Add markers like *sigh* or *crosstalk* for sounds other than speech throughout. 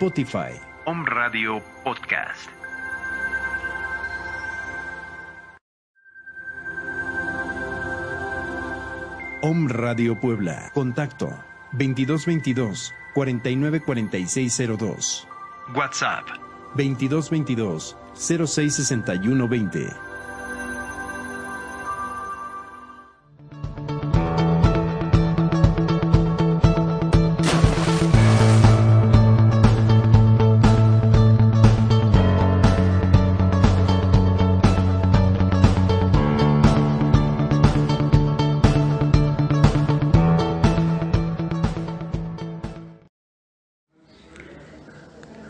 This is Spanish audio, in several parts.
Spotify. Om Radio Podcast. Om Radio Puebla. Contacto 2222 494602. WhatsApp 2222 066120.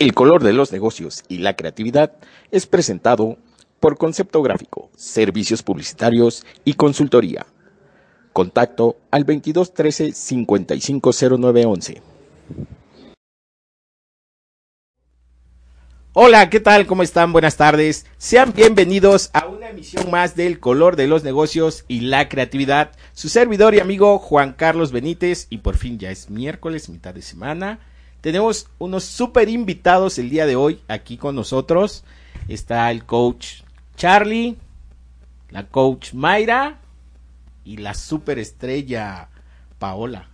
El color de los negocios y la creatividad es presentado por Concepto Gráfico, Servicios Publicitarios y Consultoría. Contacto al 2213 550911. Hola, ¿qué tal? ¿Cómo están? Buenas tardes. Sean bienvenidos a una emisión más del color de los negocios y la creatividad. Su servidor y amigo Juan Carlos Benítez y por fin ya es miércoles, mitad de semana. Tenemos unos super invitados el día de hoy aquí con nosotros. Está el coach Charlie, la coach Mayra y la super estrella Paola.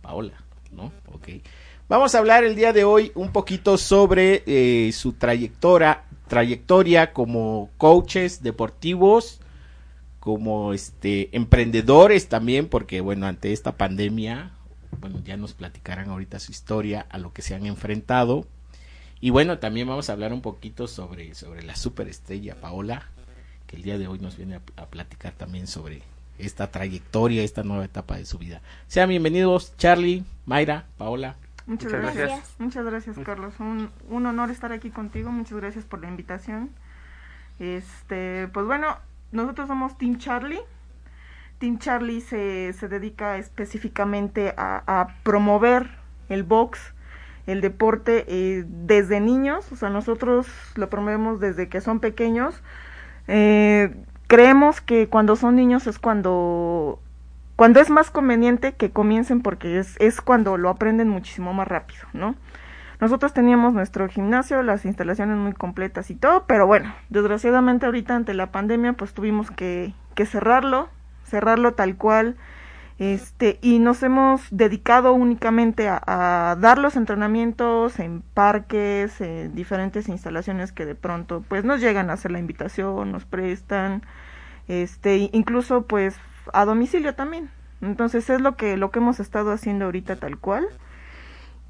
Paola, ¿no? Ok. Vamos a hablar el día de hoy un poquito sobre eh, su trayectoria, trayectoria como coaches deportivos, como este emprendedores también, porque bueno, ante esta pandemia bueno, ya nos platicarán ahorita su historia, a lo que se han enfrentado. Y bueno, también vamos a hablar un poquito sobre, sobre la superestrella Paola, que el día de hoy nos viene a, platicar también sobre esta trayectoria, esta nueva etapa de su vida. Sean bienvenidos, Charlie, Mayra, Paola. Muchas, gracias. Muchas gracias, Carlos. Un, un honor estar aquí contigo. Muchas gracias por la invitación. Este, pues bueno, nosotros somos Team Charlie. Team Charlie se, se dedica específicamente a, promover el box, el deporte eh, desde niños, o sea, nosotros lo promovemos desde que son pequeños. Eh, creemos que cuando son niños es cuando cuando es más conveniente que comiencen porque es, es cuando lo aprenden muchísimo más rápido, ¿no? Nosotros teníamos nuestro gimnasio, las instalaciones muy completas y todo, pero bueno, desgraciadamente ahorita ante la pandemia pues tuvimos que, que cerrarlo, cerrarlo tal cual. Este, y nos hemos dedicado únicamente a, dar los entrenamientos en parques, en diferentes instalaciones que de pronto pues nos llegan a hacer la invitación, nos prestan, este, incluso pues a domicilio también. Entonces es lo que, lo que hemos estado haciendo ahorita tal cual.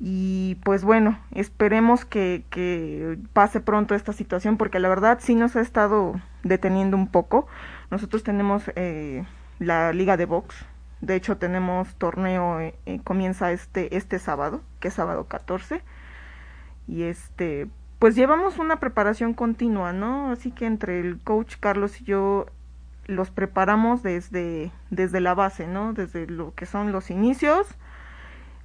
Y pues bueno, esperemos que, que pase pronto esta situación porque la verdad sí nos ha estado deteniendo un poco. Nosotros tenemos eh, la liga de box. De hecho, tenemos torneo, eh, eh, comienza este, este sábado, que es sábado 14. Y este, pues llevamos una preparación continua, ¿no? Así que entre el coach Carlos y yo los preparamos desde, desde la base, ¿no? Desde lo que son los inicios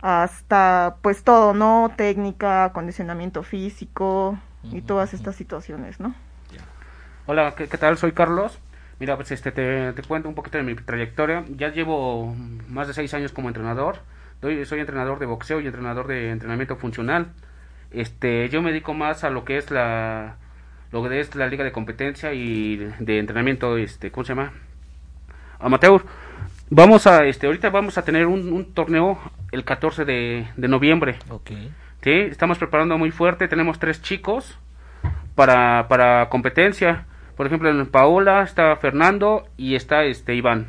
hasta pues todo, ¿no? Técnica, acondicionamiento físico y todas estas situaciones, ¿no? Hola, ¿qué, ¿qué, tal? Soy Carlos. Mira, pues este, te, te, cuento un poquito de mi trayectoria. Ya llevo más de seis años como entrenador. soy entrenador de boxeo y entrenador de entrenamiento funcional. Este, yo me dedico más a lo que es la, lo que es la liga de competencia y de entrenamiento, este, ¿cómo se llama? Amateur. Vamos a, este, ahorita vamos a tener un, un torneo el 14 de, de noviembre. Okay. Sí, estamos preparando muy fuerte. Tenemos tres chicos para, para competencia por ejemplo, en Paola está Fernando y está este Iván.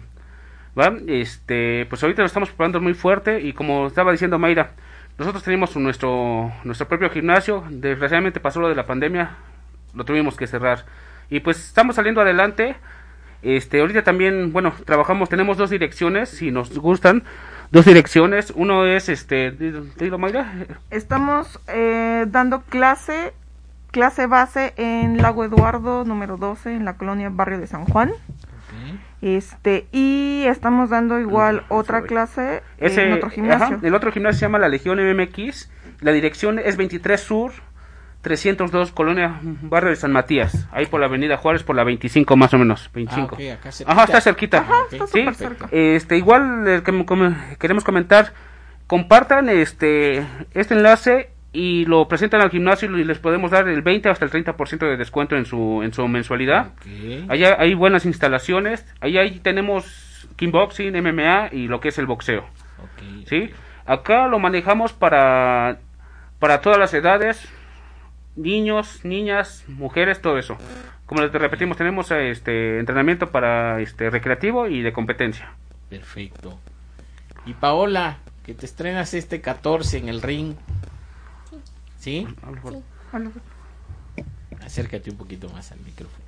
¿Va? Este, pues ahorita lo estamos preparando muy fuerte y como estaba diciendo Mayra, nosotros tenemos nuestro nuestro propio gimnasio, desgraciadamente pasó lo de la pandemia, lo tuvimos que cerrar. Y pues estamos saliendo adelante. Este, ahorita también, bueno, trabajamos, tenemos dos direcciones, si nos gustan, dos direcciones. Uno es, este, ¿te Mayra? Estamos eh, dando clase clase base en Lago Eduardo número 12 en la colonia Barrio de San Juan. Este, y estamos dando igual otra clase en otro gimnasio. el otro gimnasio se llama la Legión MMX. La dirección es 23 Sur 302 Colonia Barrio de San Matías, ahí por la Avenida Juárez por la 25 más o menos, 25. Ah, Ajá, está cerquita. sí, este igual eh, queremos comentar, compartan este este enlace y lo presentan al gimnasio y les podemos dar el 20 hasta el 30% de descuento en su en su mensualidad. Allá hay buenas instalaciones, ahí, ahí tenemos kickboxing, MMA y lo que es el boxeo. ¿sí? Acá lo manejamos para, para todas las edades, niños, niñas, mujeres, todo eso. Como les repetimos, tenemos este entrenamiento para este recreativo y de competencia. Perfecto. Y Paola, que te estrenas este 14 en el ring. ¿Sí? Hola. Acércate un poquito más al micrófono.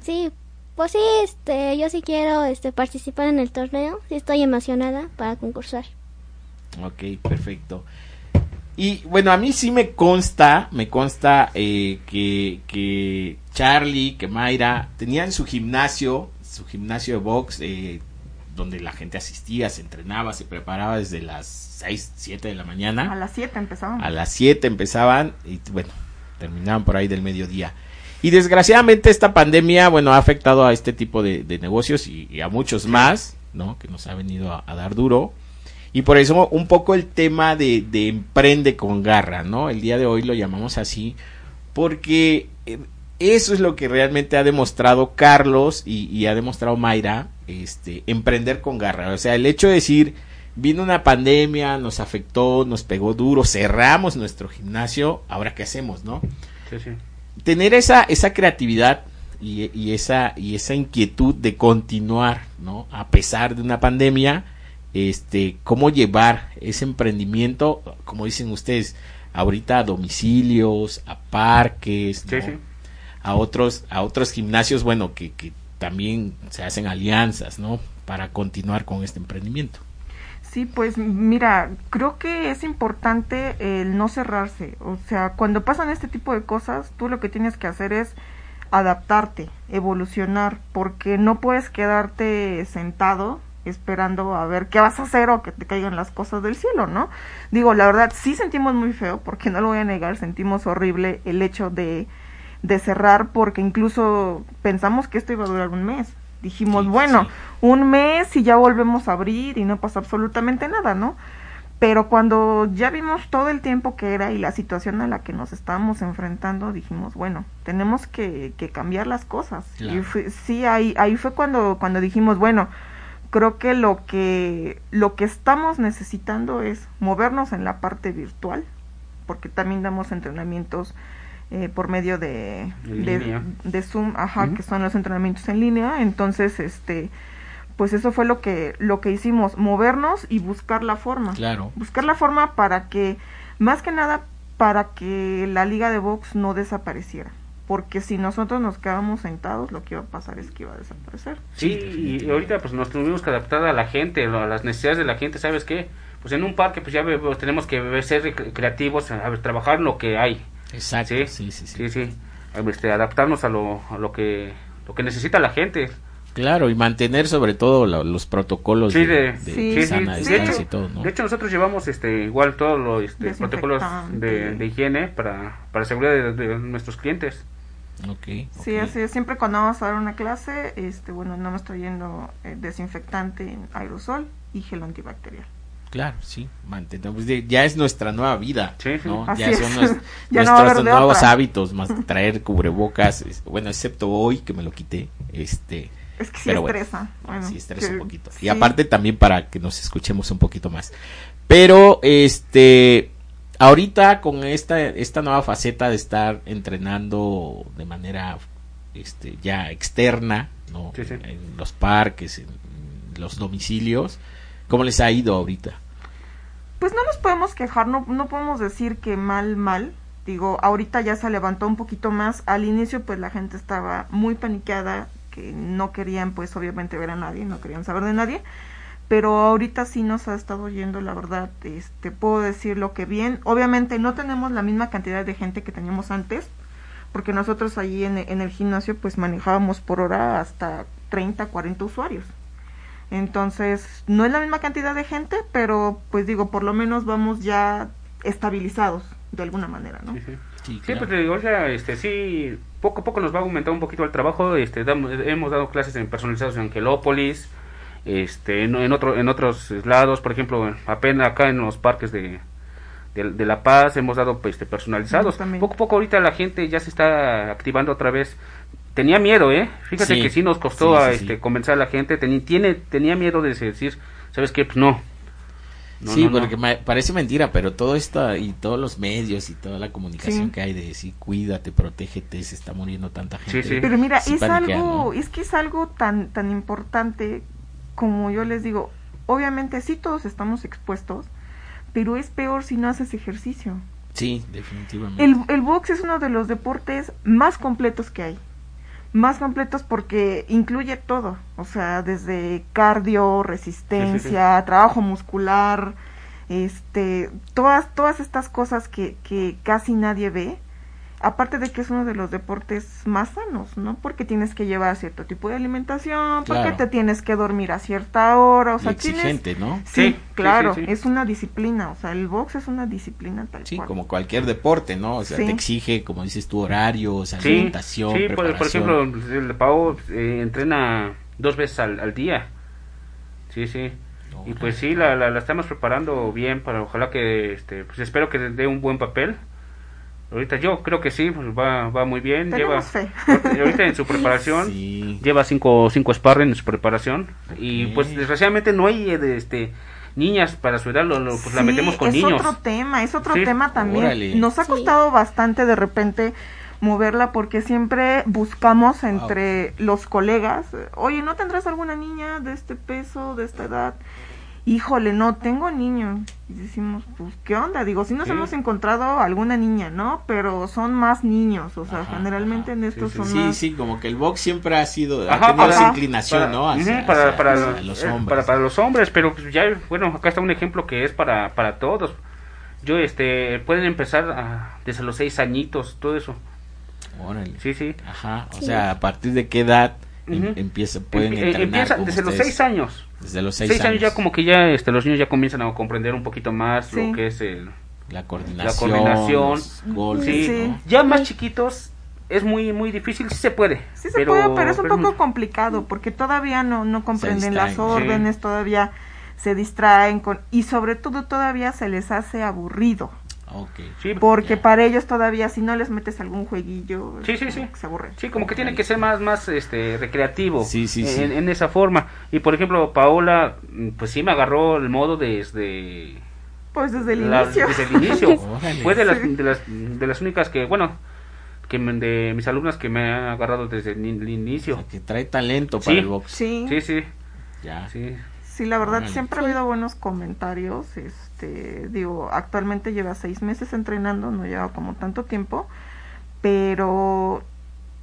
Sí, pues sí, este, yo sí quiero este, participar en el torneo. Sí estoy emocionada para concursar. Ok, perfecto. Y bueno, a mí sí me consta, me consta eh, que, que Charlie, que Mayra tenían su gimnasio, su gimnasio de box, eh, donde la gente asistía, se entrenaba, se preparaba desde las 6, 7 de la mañana. A las 7 empezamos. A las 7 empezaban y bueno, terminaban por ahí del mediodía. Y desgraciadamente esta pandemia, bueno, ha afectado a este tipo de, de negocios y, y a muchos más, ¿no? Que nos ha venido a, a dar duro. Y por eso un poco el tema de, de emprende con garra, ¿no? El día de hoy lo llamamos así porque eh, eso es lo que realmente ha demostrado Carlos y, y ha demostrado Mayra, este, emprender con garra. O sea, el hecho de decir, vino una pandemia, nos afectó, nos pegó duro, cerramos nuestro gimnasio, ahora qué hacemos, ¿no? Sí, sí. Tener esa, esa creatividad y, y esa, y esa inquietud de continuar, ¿no? A pesar de una pandemia, este, cómo llevar ese emprendimiento, como dicen ustedes, ahorita a domicilios, a parques, Sí, ¿no? sí. A otros, a otros gimnasios, bueno, que, que también se hacen alianzas, ¿no? Para continuar con este emprendimiento. Sí, pues mira, creo que es importante el no cerrarse. O sea, cuando pasan este tipo de cosas, tú lo que tienes que hacer es adaptarte, evolucionar, porque no puedes quedarte sentado esperando a ver qué vas a hacer o que te caigan las cosas del cielo, ¿no? Digo, la verdad, sí sentimos muy feo, porque no lo voy a negar, sentimos horrible el hecho de, de cerrar, porque incluso pensamos que esto iba a durar un mes. Dijimos, Sí, bueno, sí. un mes y ya volvemos a abrir y no pasa absolutamente nada, ¿no? Pero cuando ya vimos todo el tiempo que era y la situación a la que nos estábamos enfrentando, dijimos, bueno, tenemos que, que cambiar las cosas. Claro. Y fue- sí, ahí, ahí fue cuando, cuando dijimos, bueno, creo que lo que lo que estamos necesitando es movernos en la parte virtual, porque también damos entrenamientos eh, por medio de, de, Zoom, ajá, que son los entrenamientos en línea. Entonces, este, pues eso fue lo que lo que hicimos, movernos y buscar la forma, Claro. buscar la forma para que, más que nada, para que la liga de box no desapareciera. Porque si nosotros nos quedábamos sentados, lo que iba a pasar es que iba a desaparecer. Sí, y ahorita pues nos tuvimos que adaptar a la gente, a las necesidades de la gente, ¿sabes qué? Pues en un parque pues ya pues, tenemos que ser creativos, a ver, trabajar lo que hay. Exacto. Sí, Sí, sí, sí. sí, sí. Este, adaptarnos a lo, a lo que lo que necesita la gente. Claro, y mantener sobre todo lo- los protocolos Sí, de, de- de Sí, sana sí. distancia De hecho, y todo, ¿no? de hecho nosotros llevamos este igual todos los este, protocolos de, de higiene para para seguridad de, de nuestros clientes. Ok, Sí, así es. Siempre cuando vamos a dar una clase, este, bueno, no me estoy yendo eh, desinfectante en aerosol y gel antibacterial. Claro, sí, mantener, de- ya es nuestra nueva vida, Sí, sí. ¿no? Así ya es. son *laughs* Ya no nuestros nuevos otra. hábitos, más *laughs* traer cubrebocas, es- bueno, excepto hoy que me lo quité, este, Es que sí Pero bueno, estresa. Bueno, sí estresa que- un poquito. sí. Y aparte también para que nos escuchemos un poquito más. Pero, este, ahorita con esta, esta nueva faceta de estar entrenando de manera, este, ya externa, ¿no? Sí, sí. En los parques, en los domicilios, ¿cómo les ha ido ahorita? Pues no nos podemos quejar, no, no podemos decir que mal, mal. Digo, ahorita ya se levantó un poquito más. Al inicio, pues la gente estaba muy paniqueada, que no querían, pues obviamente ver a nadie, no querían saber de nadie. Pero ahorita sí nos ha estado yendo, la verdad, este, puedo decir lo que bien. Obviamente no tenemos la misma cantidad de gente que teníamos antes, porque nosotros allí en, en el gimnasio, pues manejábamos por hora hasta 30, 40 usuarios. Entonces, no es la misma cantidad de gente, pero pues digo, por lo menos vamos ya estabilizados de alguna manera, ¿no? Sí, sí. Sí, Sí, claro. pues te digo, oiga, este, sí, poco a poco nos va a aumentar un poquito el trabajo. Este, damos- hemos dado clases en personalizados en Angelópolis, este, en, en otro, en otros lados, por ejemplo, apenas acá en los parques de, de, de La Paz, hemos dado pues, este, personalizados. Poco a poco ahorita la gente ya se está activando otra vez. Tenía miedo, ¿eh? Fíjate Sí. que sí nos costó Sí, a, sí, sí. este, convencer a la gente. Teni- tiene, tenía miedo de decir, ¿sabes qué? Pues no. No, sí, no, no. porque parece mentira, pero todo esto y todos los medios y toda la comunicación Sí. que hay de decir cuídate, protégete, se está muriendo tanta gente. sí. Pero mira, Sí es algo, ¿no? es que es algo tan, tan importante como yo les digo, obviamente sí todos estamos expuestos, pero es peor si no haces ejercicio. Sí, definitivamente. El, el box es uno de los deportes más completos que hay. Más completos porque incluye todo, o sea, desde cardio, resistencia, trabajo muscular, este, todas, todas estas cosas que, que casi nadie ve. Aparte de que es uno de los deportes más sanos, ¿no? Porque tienes que llevar cierto tipo de alimentación, porque Claro. te tienes que dormir a cierta hora, o Y sea, tienes... exigente, ¿no? Sí, claro, sí, sí. es una disciplina, o sea, el box es una disciplina tal Sí, cual. como cualquier deporte, ¿no? O sea, Sí. te exige, como dices tú, horarios, Sí, alimentación, sí por, por ejemplo, el Pau eh, entrena dos veces al, al día. Sí, sí. Y pues sí, la, la, la estamos preparando bien para ojalá que, este, pues espero que dé un buen papel. Ahorita yo creo que sí, pues va, va muy bien. Tenemos lleva, fe. ahorita- en su *laughs* preparación, Sí. lleva cinco, cinco sparring en su preparación. Y pues desgraciadamente no hay eh, de, este, niñas para su edad, lo, lo- pues la metemos con es niños. otro tema, es otro Sí. tema también. Órale. Nos ha Sí. costado bastante de repente moverla porque siempre buscamos entre los colegas, oye, ¿no tendrás alguna niña de este peso, de esta edad? Híjole, no tengo niños. Y decimos, pues, ¿qué onda? Digo, sí nos Sí. hemos encontrado alguna niña, ¿no? Pero son más niños, o sea, Ajá, generalmente ajá. en estos Sí, son Sí, más... sí, como que el box siempre ha sido, ha Ajá, tenido para- esa inclinación, para- ¿no? Hacia, para, hacia- para hacia los, los eh, hombres. para, para los hombres, pero pues ya, bueno, acá está un ejemplo que es para, para todos. Yo, este, pueden empezar a- desde los seis añitos, todo eso. Órale. Sí, sí. Ajá, o Sí. sea, a partir de qué edad em- empieza, pueden Empie- entrenar empieza desde los seis años. Desde los seis, Seis, años. ya como que ya este, los niños ya comienzan a comprender un poquito más Sí. lo que es el... la coordinación, coordinación. los golpes, Sí, Sí. ¿no? ya más chiquitos es muy muy difícil, sí se puede. Sí se puede, pero es un pero poco complicado porque todavía no, no comprenden las órdenes, todavía se distraen con y sobre todo todavía se les hace aburrido Sí, porque Ya. para ellos todavía si no les metes algún jueguillo Sí, sí, como sí. que se aburren. Sí, como que tiene que ser más, más este, recreativo Sí, sí, en, sí. en esa forma. Y por ejemplo, Paola, mm, pues sí me agarró el modo desde, Pues desde el la- inicio. desde el inicio. *laughs* Fue de las, Sí. de, las, de las únicas que, bueno, que me- de mis alumnas que me han agarrado desde el, O inicio. sea, que trae talento para Sí. el box. Sí, Sí, sí, Ya. sí. Sí, la verdad siempre ha habido buenos comentarios. Este, digo, actualmente lleva seis meses entrenando, no lleva como tanto tiempo, pero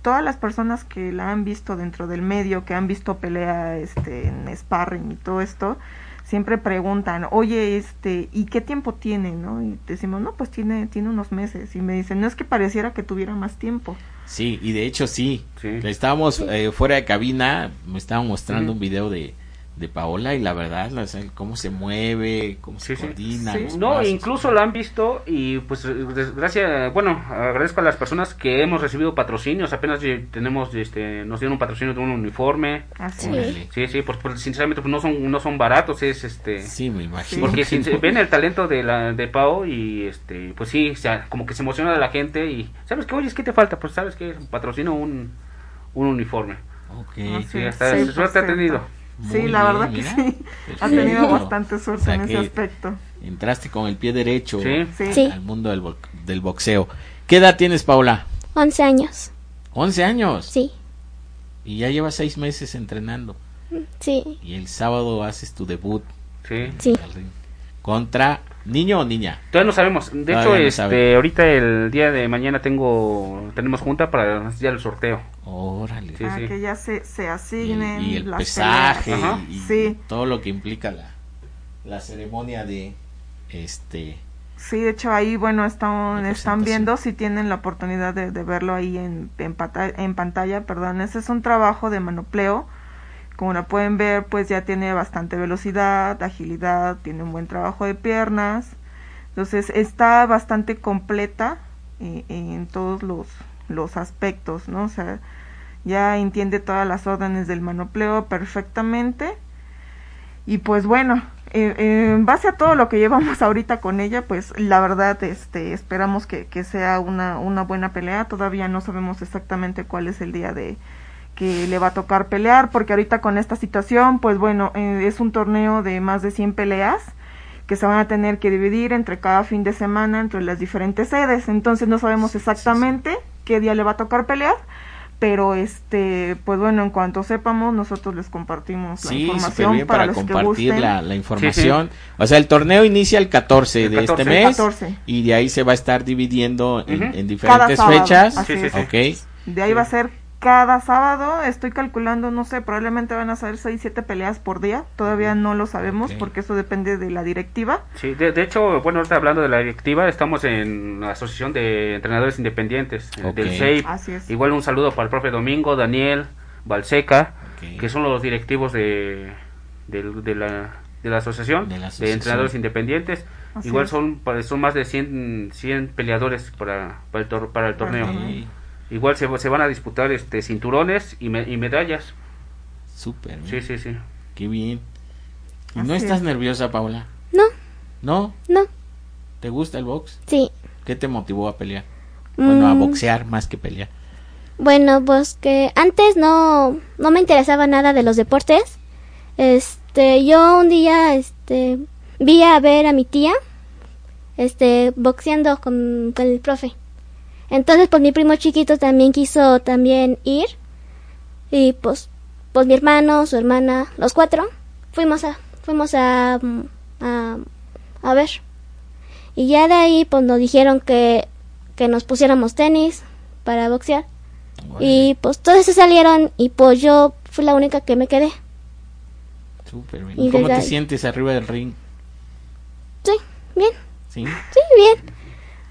todas las personas que la han visto dentro del medio, que han visto pelea este, en sparring y todo esto, siempre preguntan, oye, este, ¿y qué tiempo tiene? ¿no? Y decimos, no, pues tiene, tiene unos meses. Y me dicen, no es que pareciera que tuviera más tiempo. Sí, y de hecho sí. Sí. Estábamos eh, fuera de cabina, me estaban mostrando un video de, de Paola y la verdad, o sea, cómo se mueve, cómo se Sí, coordina. Sí. No, pasos. incluso la han visto y pues gracias, bueno, agradezco a las personas que hemos recibido patrocinios, apenas tenemos, este, nos dieron un patrocinio de un uniforme, Así Sí. es. Sí, sí, pues, pues, sinceramente pues no son, no son baratos, es este, Sí, me imagino. porque que no. *laughs* ven el talento de la de Pau y este, pues sí, o sea, como que se emociona la gente y, ¿sabes qué? Oye, ¿qué te falta? Pues sabes que patrocino un, un uniforme, Ok. Sí, es, hasta suerte ha perfecto. Sí, la bien, verdad que sí. Ha Perfecto. tenido bastante suerte O sea en ese aspecto. Entraste con el pie derecho Sí. Sí. Sí. al mundo del, bo- del boxeo. ¿Qué edad tienes, Paola? 11 años. 11 años. Sí, Y ya llevas seis meses entrenando. sí, Y el sábado haces tu debut Sí. sí. Contra niño o niña. Todavía no sabemos. De Todavía hecho, no este, ahorita el día de mañana tengo tenemos junta para hacer el sorteo. Órale. Sí, para sí. que ya se, se Y el, asignen y el las pesaje y, y Sí. todo lo que implica la, la ceremonia de este Sí, de hecho ahí, bueno, están, están viendo si tienen la oportunidad de, de verlo ahí en, en, pata- en pantalla, perdón. Ese es un trabajo de manopleo. Como lo pueden ver, pues ya tiene bastante velocidad, agilidad, tiene un buen trabajo de piernas. Entonces está bastante completa eh, en todos los, los aspectos, ¿no? O sea, ya entiende todas las órdenes del manopleo perfectamente. Y pues bueno, eh, eh, en base a todo lo que llevamos *laughs* ahorita con ella, pues la verdad, este, esperamos que, que sea una, una buena pelea. Todavía no sabemos exactamente cuál es el día de que le va a tocar pelear, porque ahorita con esta situación, pues bueno, eh, es un torneo de más de 100 peleas que se van a tener que dividir entre cada fin de semana entre las diferentes sedes. Entonces no sabemos exactamente qué día le va a tocar pelear, pero este, pues bueno, en cuanto sepamos, nosotros les compartimos la Sí, información bien para, los que compartir gusten. la, la información. O sea, el torneo inicia el 14 El de 14. este mes 14. y de ahí se va a estar dividiendo en, diferentes sábado, fechas. así Sí, sí, es. sí. Ok. De ahí va a ser cada sábado, estoy calculando, no sé, probablemente van a ser 6, 7 peleas por día, todavía no lo sabemos porque eso depende de la directiva. Sí, de, de hecho, bueno, ahorita hablando de la directiva, estamos en la Asociación de Entrenadores Independientes, del SEIP. Así es. Igual un saludo para el profe Domingo, Daniel, Balseca, que son los directivos de, del- de, la, de la asociación De de, la asociación. Entrenadores Independientes. Así Igual es. son son más de 100, 100 peleadores para, para, el, tor- para el torneo. Igual se, se van a disputar este cinturones y, me- y medallas. Súper bien. Sí, sí, sí. Qué bien. ¿Y Así no estás es. nerviosa, Paula? No, ¿No? no, ¿Te gusta el box? sí. ¿Qué te motivó a pelear? Bueno, a Mm, boxear más que pelear. Bueno, pues que antes no, no me interesaba nada de los deportes. Este, yo un día, este, vi a ver a mi tía, este, boxeando con, con el profe. Entonces, pues mi primo chiquito también quiso también ir. Y pues, pues mi hermano, su hermana, los cuatro, fuimos a, fuimos a, a, a ver. Y ya de ahí, pues nos dijeron que, que nos pusiéramos tenis para boxear. Y pues todos se salieron y pues yo fui la única que me quedé. Súper bien. Y ¿Cómo te ahí- sientes arriba del ring? Sí, bien, ¿Sí? sí, bien.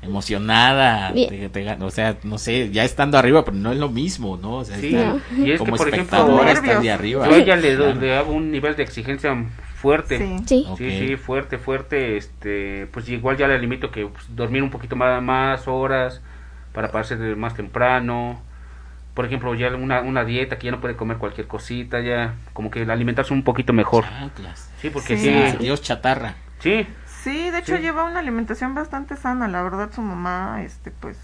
Emocionada. Te- te o sea, no sé, ya estando arriba, pero no es lo mismo, ¿no? O sea, Sí, estar y es que como por ejemplo, espectadora, estar de arriba. yo a ella le, Claro. le hago un nivel de exigencia fuerte. Sí. Sí, Ok. Sí, sí, fuerte, fuerte, este, pues igual ya le limito que pues, dormir un poquito más, más horas para pararse de más temprano. Por ejemplo, ya una, una dieta que ya no puede comer cualquier cosita, ya como que alimentarse un poquito mejor. Chanclas. Sí, porque Sí. sí, Dios chatarra. sí, Sí, de hecho Sí. lleva una alimentación bastante sana, la verdad su mamá, este, pues,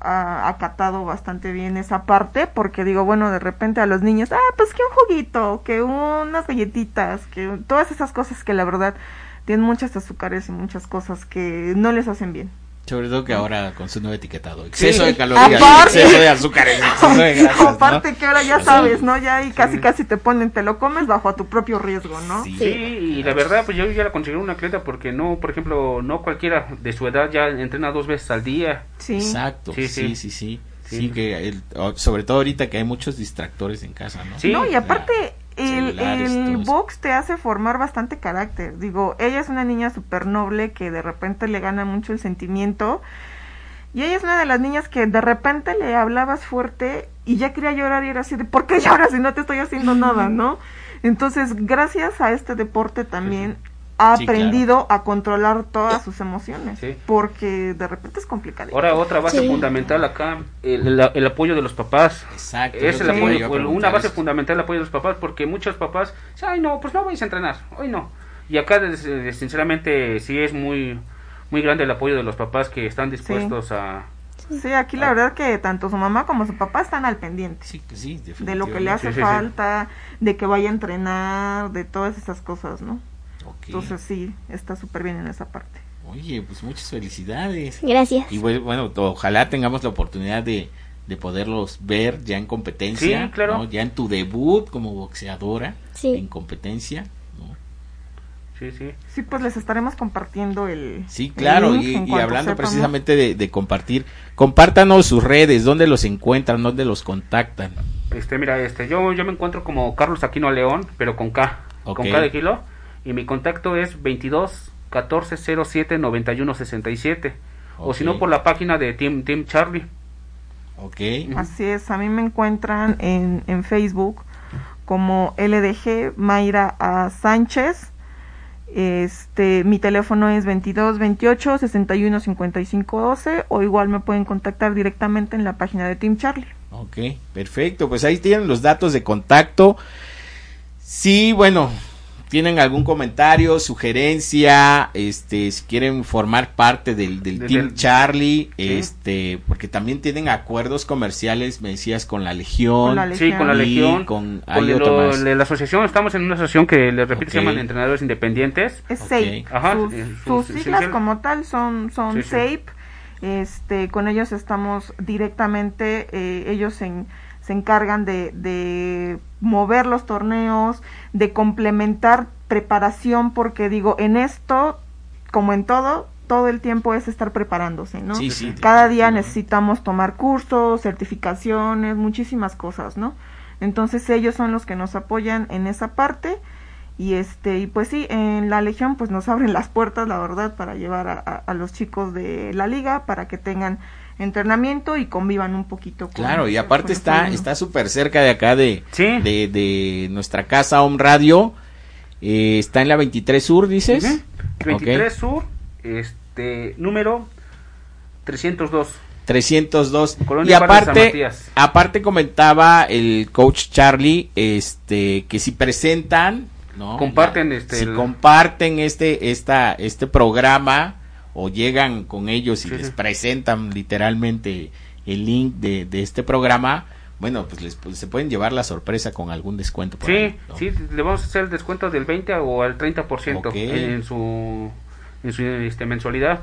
ha acatado bastante bien esa parte, porque digo, bueno, de repente a los niños, ah, pues que un juguito, que unas galletitas, que todas esas cosas que la verdad tienen muchas azúcares y muchas cosas que no les hacen bien. Sobre todo que ahora con su nuevo etiquetado. *laughs* Exceso de Aparte. calorías, exceso de azúcares, exceso de grasas, ¿no? Aparte que ahora ya sabes, ¿no? Ya ahí casi casi te ponen, te lo comes bajo a tu propio riesgo, ¿no? Sí. sí, y la verdad, pues yo ya la conseguí una atleta porque no, por ejemplo, no cualquiera de su edad ya entrena dos veces al día. Sí. Exacto, sí, Sí, sí, sí. sí. Sí, Sí. que el- o- sobre todo ahorita que hay muchos distractores en casa, ¿no? Sí. No, y aparte, el, el box te hace formar bastante carácter. Digo, ella es una niña súper noble que de repente le gana mucho el sentimiento. Y ella es una de las niñas que de repente le hablabas fuerte y ya quería llorar y era así de, ¿por qué lloras si no te estoy haciendo nada, *laughs* no? Entonces, gracias a este deporte también ha Sí, aprendido a controlar todas sus emociones. Sí. Porque de repente es complicado. Ahora otra base Sí. fundamental acá, el, el- el apoyo de los papás. Exacto. Es el apoyo, una base eso. fundamental el apoyo de los papás, porque muchos papás dicen, ay no, pues no vais a entrenar, hoy no. Y acá eh, sinceramente sí es muy muy grande el apoyo de los papás que están dispuestos a... Sí, aquí la verdad que tanto su mamá como su papá están al pendiente. Sí, sí, de lo que le hace Sí, sí, sí. falta, de que vaya a entrenar, de todas esas cosas, ¿no? Ok. Entonces sí, está súper bien en esa parte. Oye, pues muchas felicidades. gracias. Y bu- bueno, ojalá tengamos la oportunidad de, de poderlos ver ya en competencia. Sí, claro. ¿no? Ya en tu debut como boxeadora Sí. en competencia. ¿no? Sí, sí. Sí, pues les estaremos compartiendo el. Sí, el claro. link Y, y hablando sepamos. precisamente de, de compartir, compártanos sus redes, dónde los encuentran, dónde los contactan. Este, mira, este, yo, yo me encuentro como Carlos Aquino León, pero con K, Ok. con K de kilo, y mi contacto es 22 14 07 91 67, o si no por la página de Team, Team Charlie. Ok. Así es, a mí me encuentran en, en Facebook como LDG Mayra A. Sánchez. Este, mi teléfono es 22 28 61 55 12 o igual me pueden contactar directamente en la página de Team Charlie. Ok, perfecto. Pues ahí tienen los datos de contacto. Sí, bueno, tienen algún comentario, sugerencia, este, si quieren formar parte del, del Team del- Charlie, Sí. este, porque también tienen acuerdos comerciales, me decías, con la Legión. Con la Sí, con la Legión. con- con lo- otro más. de la asociación, estamos en una asociación que, les repito, se llaman Entrenadores Independientes. Es. SAPE. Ajá, sus, eh, sus sus- siglas como tal son, son Sí, sí. SAPE. Este, con ellos estamos directamente, eh, ellos en- se encargan de, de mover los torneos, de complementar preparación, porque digo, en esto, como en todo, todo el tiempo es estar preparándose, ¿no? Sí, sí, Cada día necesitamos tomar cursos, certificaciones, muchísimas cosas, ¿no? Entonces ellos son los que nos apoyan en esa parte y este y pues sí en la legión pues nos abren las puertas la verdad para llevar a, a- a los chicos de la liga para que tengan entrenamiento y convivan un poquito con Claro, y aparte está está súper cerca de acá de, Sí. de, de nuestra casa Home Radio. Eh, está en la 23 Sur, dices. Ujú. 23 Ok. Sur, este, número 302. 302. Colonia y aparte, aparte comentaba el coach Charlie, este, que si presentan, ¿no? Comparten, La- este, si el- comparten este, esta, este programa o llegan con ellos y Sí, les sí. presentan literalmente el link de, de este programa, bueno, pues les pues, se pueden llevar la sorpresa con algún descuento. por Sí, ahí, ¿no? sí, le vamos a hacer el descuento del 20 o al 30% Ok. en su, en su este, mensualidad.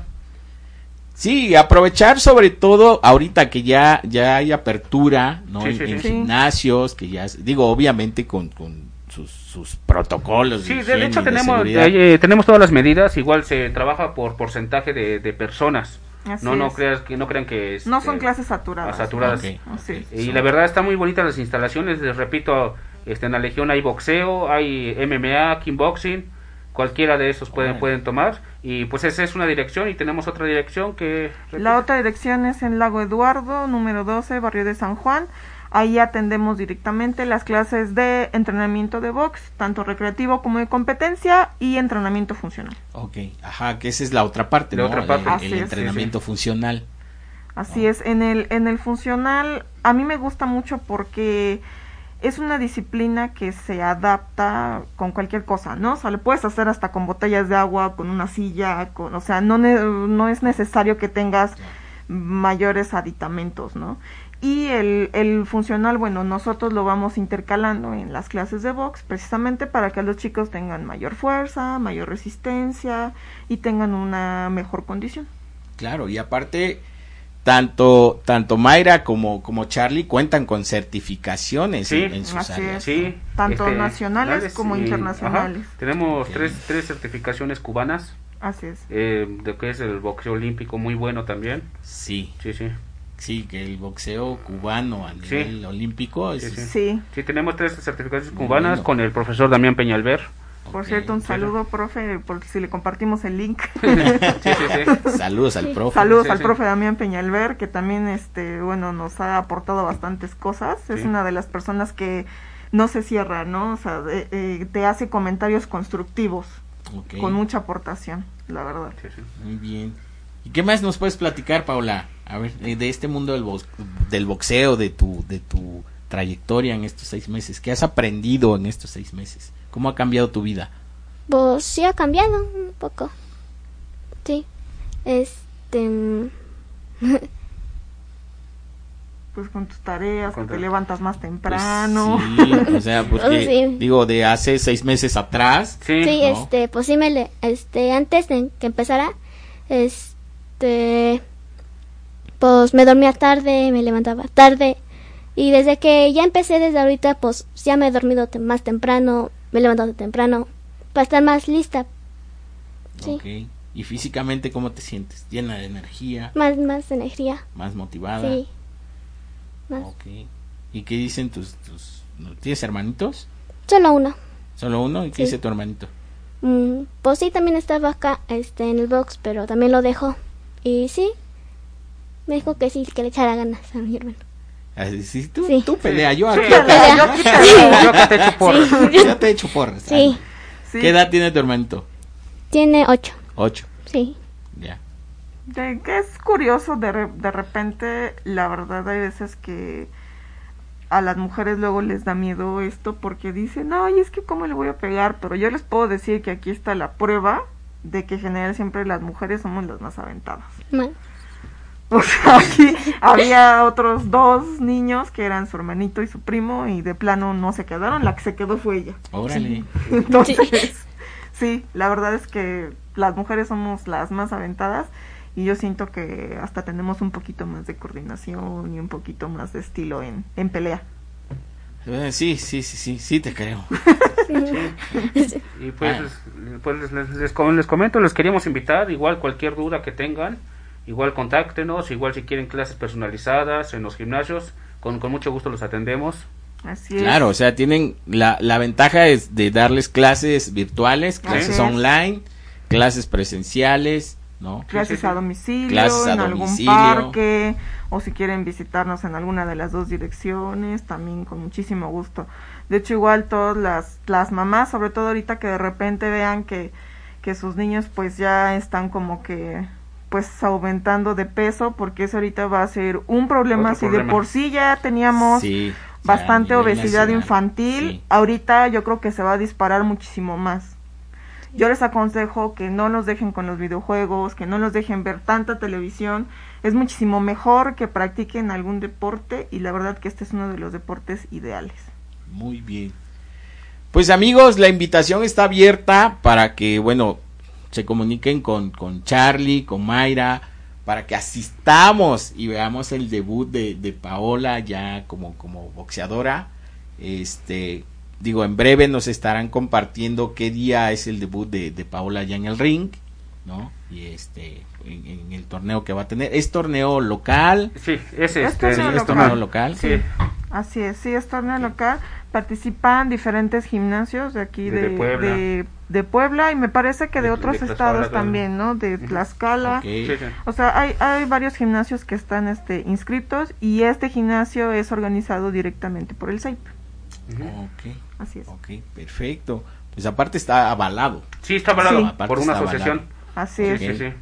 Sí, aprovechar sobre todo ahorita que ya ya hay apertura, ¿no? Sí, en sí, en sí. gimnasios, que ya digo obviamente con, con sus, sus protocolos. Sí, de, hecho de tenemos seguridad. eh, tenemos todas las medidas, igual se trabaja por porcentaje de, de personas. Así no no es. creas que no crean que es no son eh, clases saturadas saturadas. Ok, Así ok. es. Y la verdad está muy bonita las instalaciones, les repito, este, en la Legión hay boxeo, hay MMA, kickboxing, cualquiera de esos pueden, pueden tomar. Y pues esa es una dirección y tenemos otra dirección que... La otra dirección es en Lago Eduardo, número 12, barrio de San Juan. Ahí atendemos directamente las clases de entrenamiento de box, tanto recreativo como de competencia y entrenamiento funcional. Ok, ajá, que esa es la otra parte, La ¿no? otra parte. El, Así el es. entrenamiento funcional. Así es, en el, en el funcional a mí me gusta mucho porque es una disciplina que se adapta con cualquier cosa, ¿no? O sea, le puedes hacer hasta con botellas de agua, con una silla, con, o sea, no, ne- no es necesario que tengas mayores aditamentos, ¿no? Y el, el funcional, bueno, nosotros lo vamos intercalando en las clases de box precisamente para que los chicos tengan mayor fuerza, mayor resistencia y tengan una mejor condición. Claro, y aparte, tanto, tanto Mayra como, como Charlie cuentan con certificaciones Sí, en, en sus así áreas. es. Sí, Tanto este, nacionales como y- internacionales. ajá. Tenemos tres, tres certificaciones cubanas, Así es. eh, de que es el boxeo olímpico muy bueno también. Sí, Sí, sí. Sí, que el boxeo cubano a Sí. nivel olímpico es, Sí, sí. Sí. Sí, tenemos tres certificaciones cubanas bueno. con el profesor Damián Peñalver. Por ok. cierto, un sí. saludo, profe, por si le compartimos el link. *laughs* Sí, sí, sí. Saludos al profe. Saludos Sí, al sí. profe Damián Peñalver, que también, este, bueno, nos ha aportado bastantes cosas. Es Sí. una de las personas que no se cierra, ¿no? O sea, de- eh, te hace comentarios constructivos, Ok, con mucha aportación, la verdad. Sí, sí. Muy bien. ¿Y qué más nos puedes platicar, Paula? A ver, de este mundo del, box- del boxeo, de tu, de tu trayectoria en estos seis meses. ¿Qué has aprendido en estos seis meses? ¿Cómo ha cambiado tu vida? Pues sí ha cambiado un poco. Sí. Este. mm, *laughs* Pues con tus tareas, Con que te levantas más Pues, temprano. sí, o sea, *laughs* porque, Sí. digo, de hace seis meses atrás. Sí, Sí, ¿no? este, pues sí me le, este, antes de que empezara, este, pues me dormía tarde, me levantaba tarde, y desde que ya empecé desde ahorita, pues ya me he dormido te- más temprano, me he levantado temprano, para estar más lista, sí. ¿Y físicamente cómo te sientes? ¿Llena de energía? más, más energía, ¿Más motivada? sí, más, Ok. ¿Y qué dicen tus, tus... ¿Tienes hermanitos? solo uno. ¿Solo uno? ¿Y qué Sí. dice tu hermanito? Mm, pues sí, también estaba acá, este, en el box, pero también lo dejó, y sí, me dijo que sí, que le echara ganas a mi hermano. Así, sí, tú, Sí. tú pelea, yo Sí. aquí. Pelea. Yo que te echo porras. *laughs* Yo te he hecho porras. Sí, Sí. ¿Qué edad tiene tu hermanito? tiene ocho, Ocho. sí. Ya. De que es curioso, de, re- de repente, la verdad hay veces que a las mujeres luego les da miedo esto porque dicen, ay, es que cómo le voy a pegar, pero yo les puedo decir que aquí está la prueba de que en general siempre las mujeres somos las más aventadas. Ma- *laughs* O sea, aquí había otros dos niños que eran su hermanito y su primo y de plano no se quedaron, la que se quedó fue ella. Órale. *laughs* Entonces, sí, la verdad es que las mujeres somos las más aventadas y yo siento que hasta tenemos un poquito más de coordinación y un poquito más de estilo en, en pelea. Eh, Sí, sí, sí, sí, sí te creo. *laughs* Y pues, Ah. pues les, les- les com- les comento, les queríamos invitar, igual cualquier duda que tengan, igual contáctenos, igual si quieren clases personalizadas en los gimnasios, con, con mucho gusto los atendemos. Así es. Claro, o sea, tienen la, la ventaja es de darles clases virtuales, clases Así es. online, clases presenciales, ¿no? Clases a domicilio, Clases a en algún parque, o si quieren visitarnos en alguna de las dos direcciones, también con muchísimo gusto. De hecho, igual todas las, las mamás, sobre todo ahorita que de repente vean que, que sus niños pues ya están como que pues aumentando de peso, porque eso ahorita va a ser un problema. Si de por sí ya teníamos Sí, bastante obesidad nacional. infantil, Sí. ahorita yo creo que se va a disparar muchísimo más. Yo les aconsejo que no los dejen con los videojuegos, que no los dejen ver tanta televisión. Es muchísimo mejor que practiquen algún deporte y la verdad que este es uno de los deportes ideales. Muy bien. Pues amigos, la invitación está abierta para que, bueno, se comuniquen con, con Charlie, con Mayra, para que asistamos y veamos el debut de, de Paola ya como, como boxeadora. Este, digo, en breve nos estarán compartiendo qué día es el debut de, de Paola ya en el ring, ¿no? Y este, en, en el torneo que va a tener. ¿Es torneo local? Sí, es Es este. torneo ¿Es local. torneo local? Sí, Así es, sí, es torneo local. Participan diferentes gimnasios de aquí De- de, Puebla. de- de Puebla y me parece que de, De- otros estados también. también, ¿no? De. Tlaxcala. Ok. sí, sí. O sea, hay, hay varios gimnasios que están este, inscritos y este gimnasio es organizado directamente por el SEIP. Ujú. Ok. Así es. Ok, perfecto. Pues aparte está avalado. Sí, está avalado Sí. Por una asociación. Así Sí, es. sí, sí.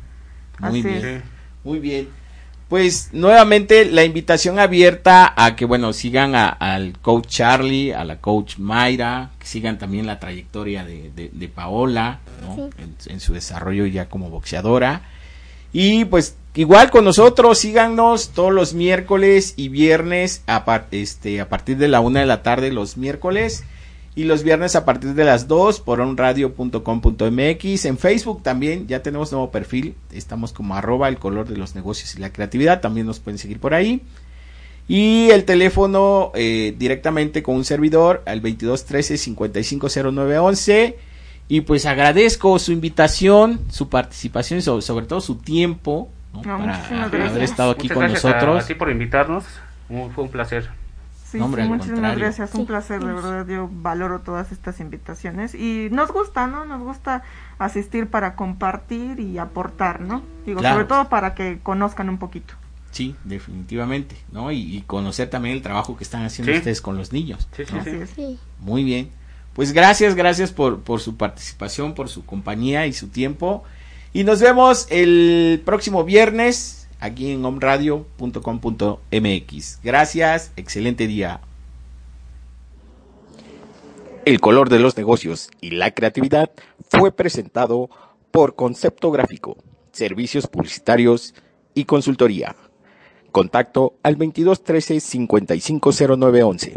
Muy Así bien. es. Muy bien. Pues nuevamente la invitación abierta a que, bueno, sigan a- al coach Charlie, a la coach Mayra, que sigan también la trayectoria de, de- de Paola, ¿no? Sí. en, en su desarrollo ya como boxeadora. Y pues igual con nosotros, síganos todos los miércoles y viernes a, par- este, a partir de la una de la tarde los miércoles. Y los viernes a partir de las 2 por onradio.com.mx. En Facebook también ya tenemos nuevo perfil. Estamos como arroba el color de los negocios y la creatividad. También nos pueden seguir por ahí. Y el teléfono eh, directamente con un servidor al 2213 550911. Y pues agradezco su invitación, su participación y sobre, sobre todo su tiempo ¿no? No, para haber estado aquí Muchas con gracias a- nosotros. A, ti por invitarnos. Fue un placer. Sí, No, hombre, sí, muchísimas gracias, un Sí. placer, de verdad, yo valoro todas estas invitaciones y nos gusta, ¿no? Nos gusta asistir para compartir y aportar, ¿no? Digo, Claro. sobre todo para que conozcan un poquito. Sí, definitivamente, ¿no? Y, y conocer también el trabajo que están haciendo Sí. ustedes con los niños. Sí, sí, ¿no? Así sí. es. Sí. Muy bien. Pues gracias, gracias por, por su participación, por su compañía y su tiempo. Y nos vemos el próximo viernes aquí en omradio.com.mx. Gracias, excelente día. El color de los negocios y la creatividad fue presentado por Concepto Gráfico, Servicios Publicitarios y Consultoría. Contacto al 2213 550911.